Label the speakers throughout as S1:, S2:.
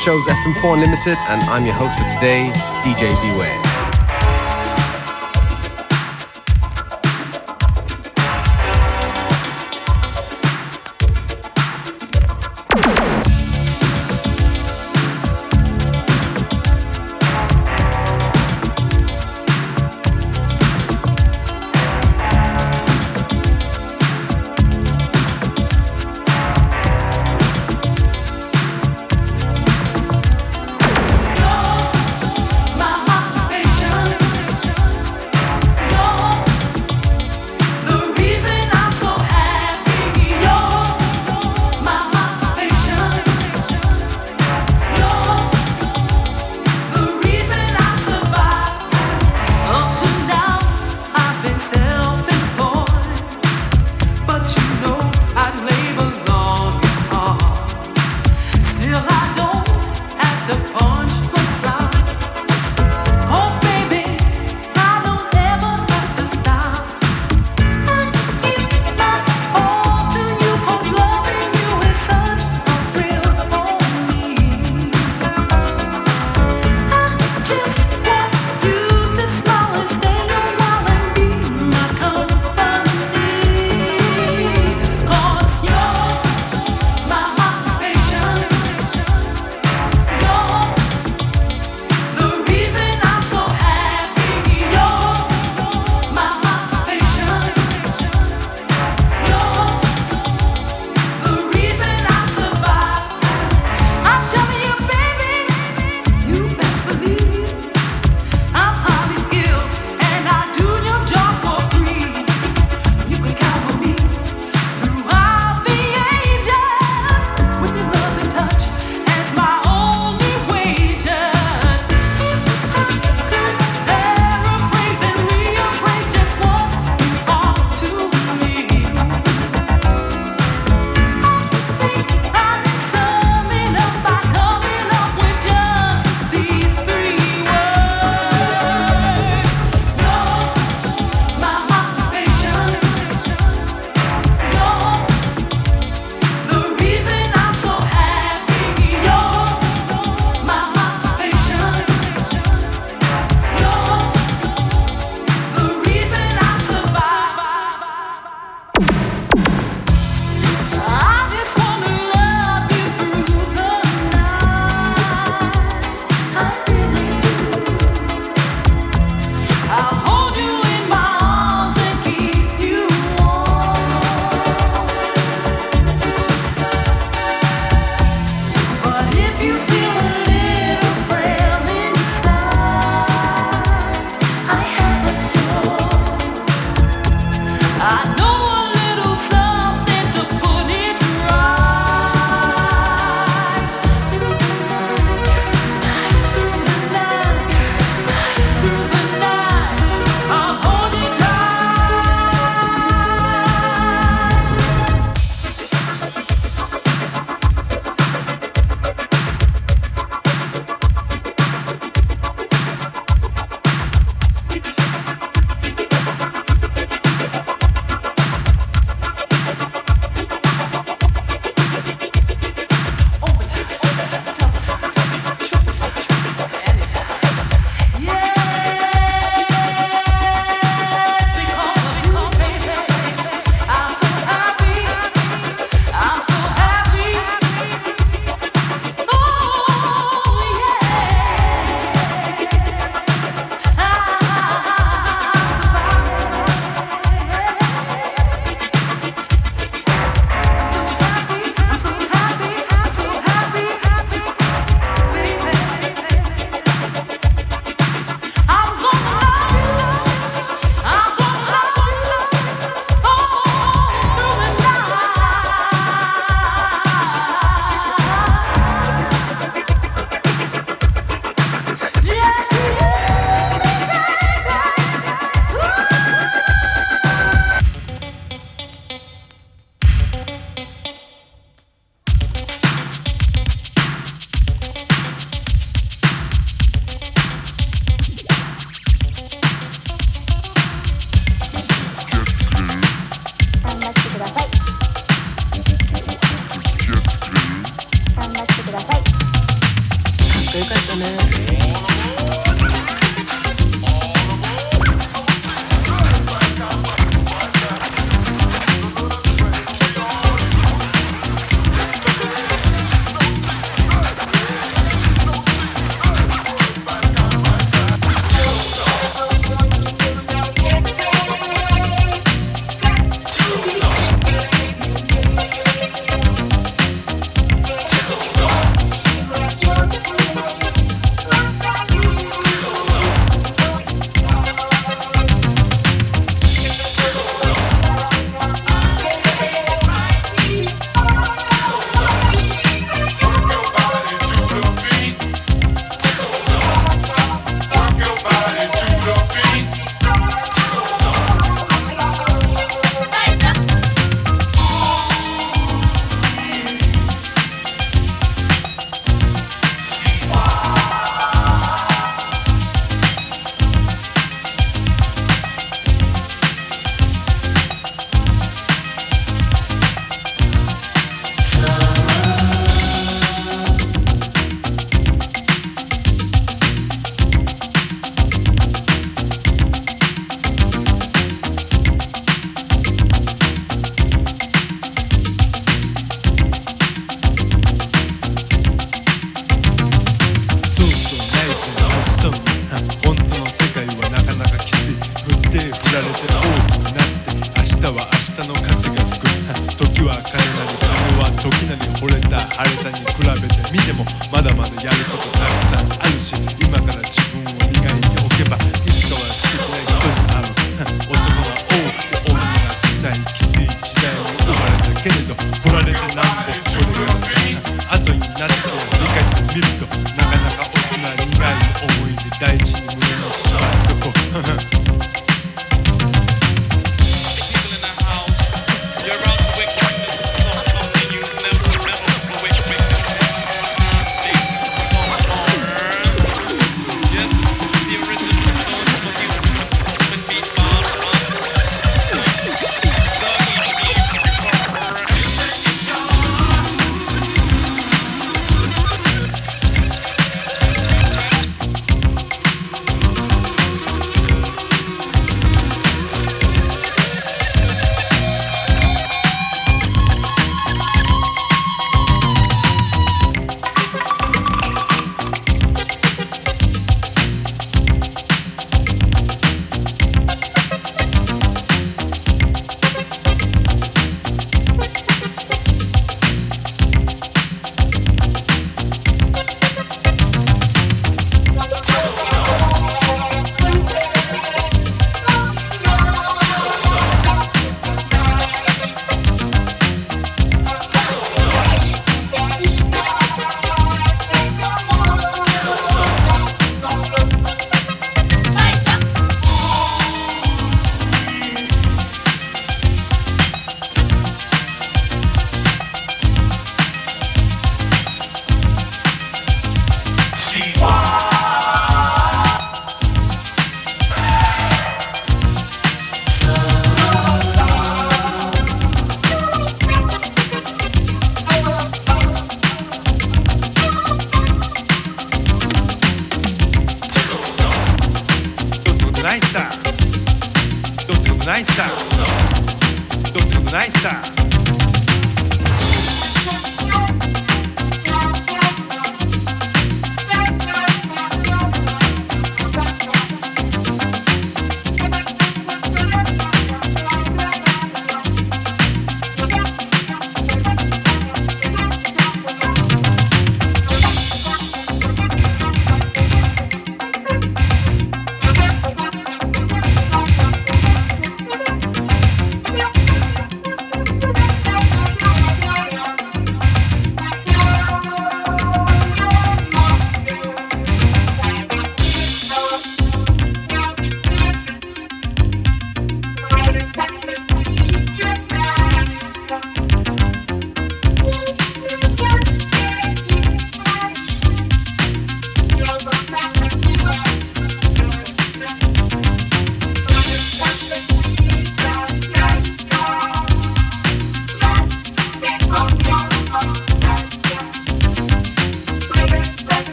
S1: The name of the show is FM4 Unlimited, and I'm your host for today, DJ Beware.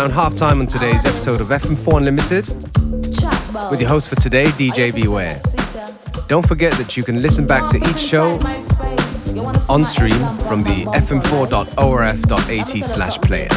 S2: around half time on today's episode of FM4 Unlimited. With your host for today, DJ Beware. Don't forget that you can listen back to each show on stream from the fm4.orf.at slash player.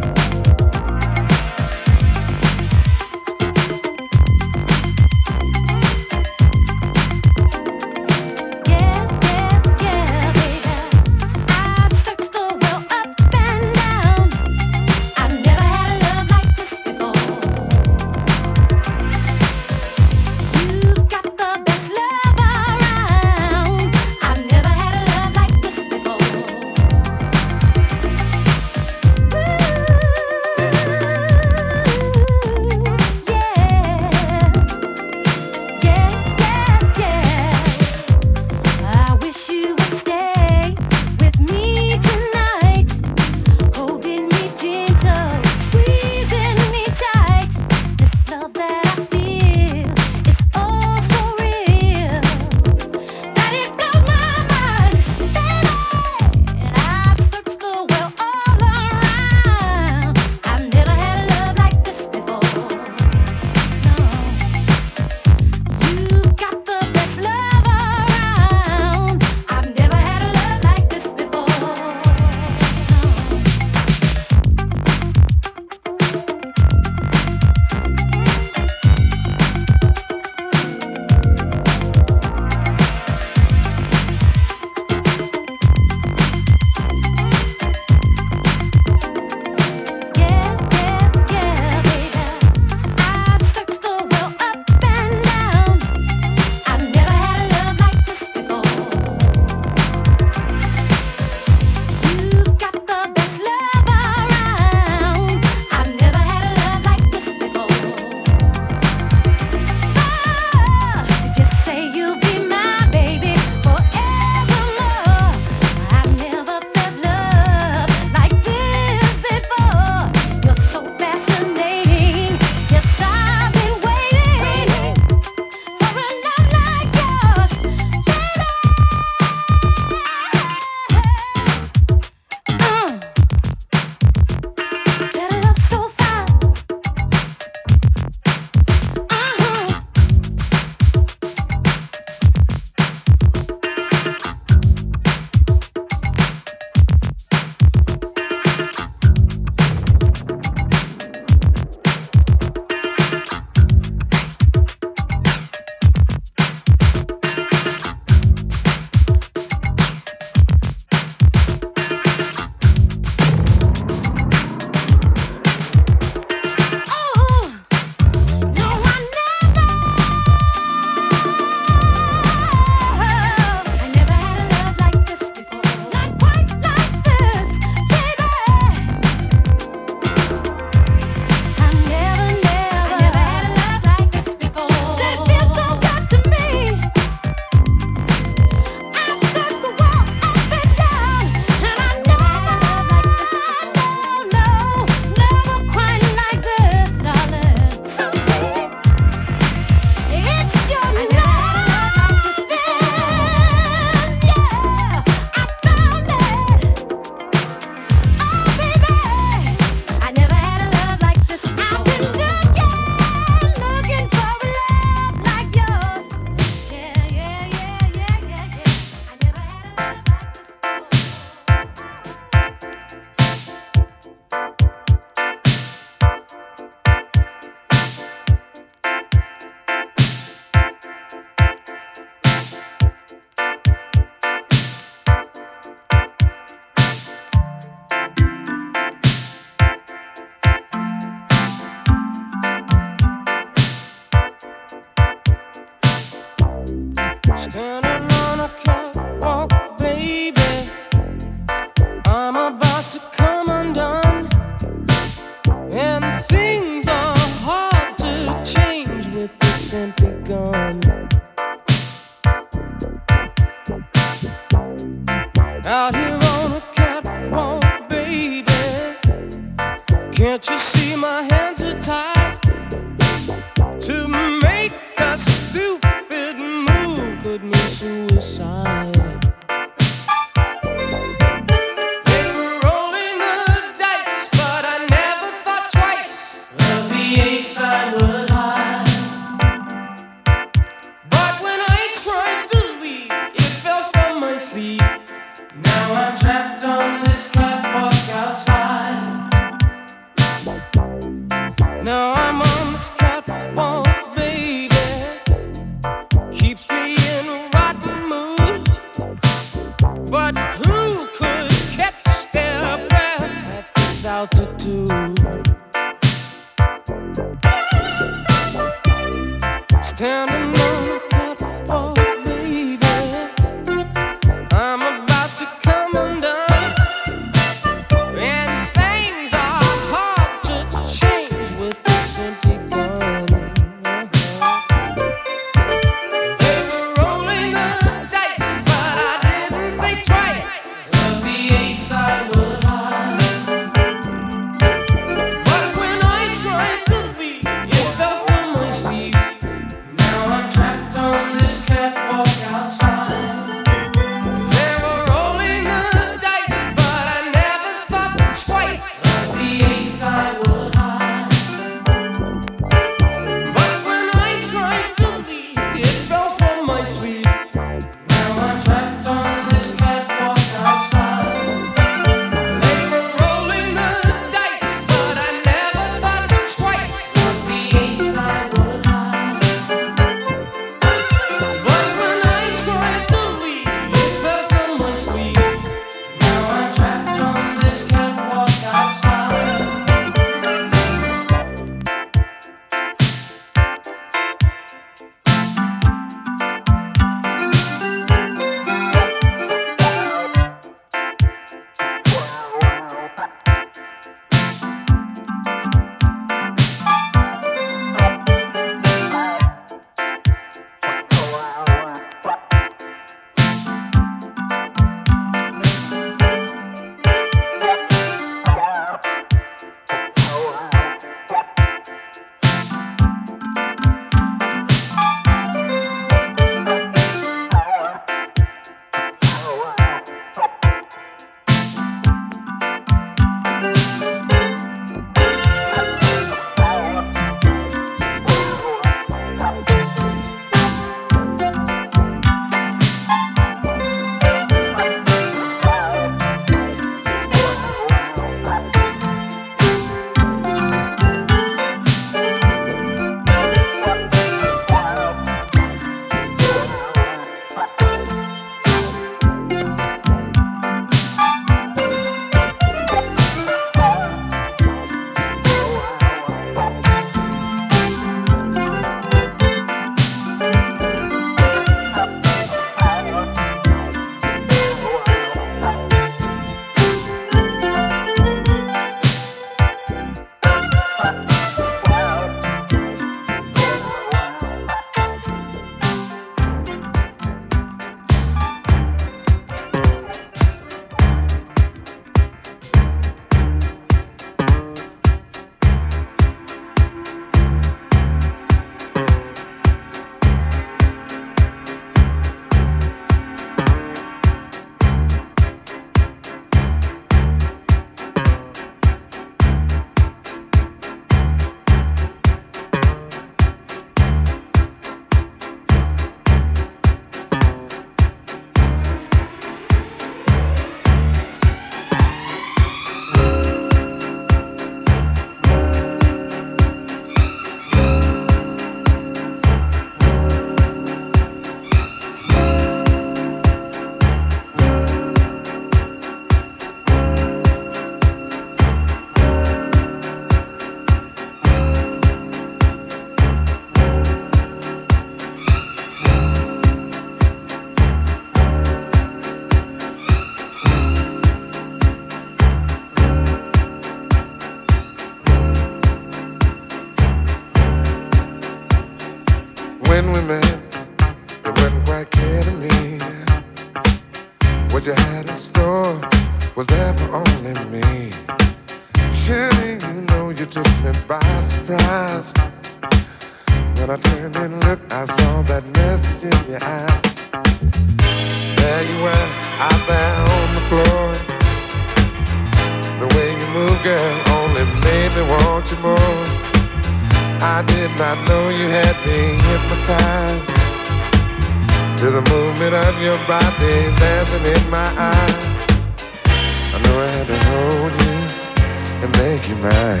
S3: And make you
S4: mine.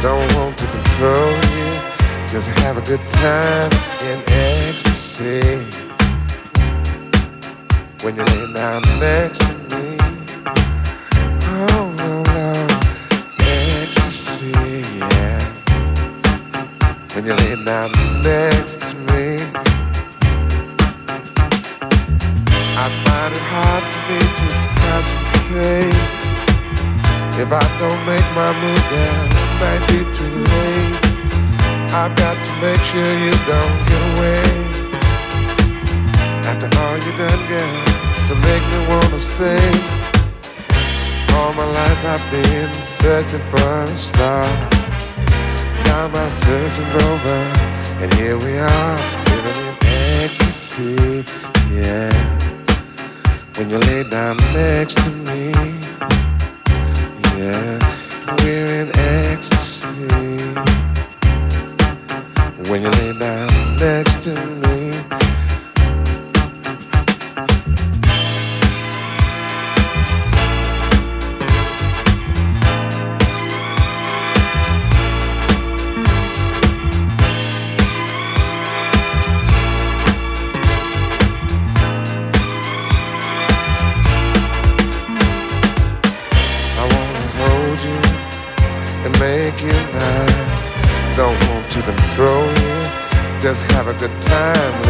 S4: Don't want to control you, just have a good time in ecstasy. When you lay down next to me, oh no, no, ecstasy, yeah. When you lay down next to me. I find it hard for me to concentrate. If I don't make my move, then it might be too late. I've got to make sure you don't get away. After all you've done, girl, to make me wanna stay. All my life I've been searching for a star. Now my searching's over, and here we are, living in ecstasy, yeah when you lay down next to me. We're in ecstasy. When you lay down next to me. Good time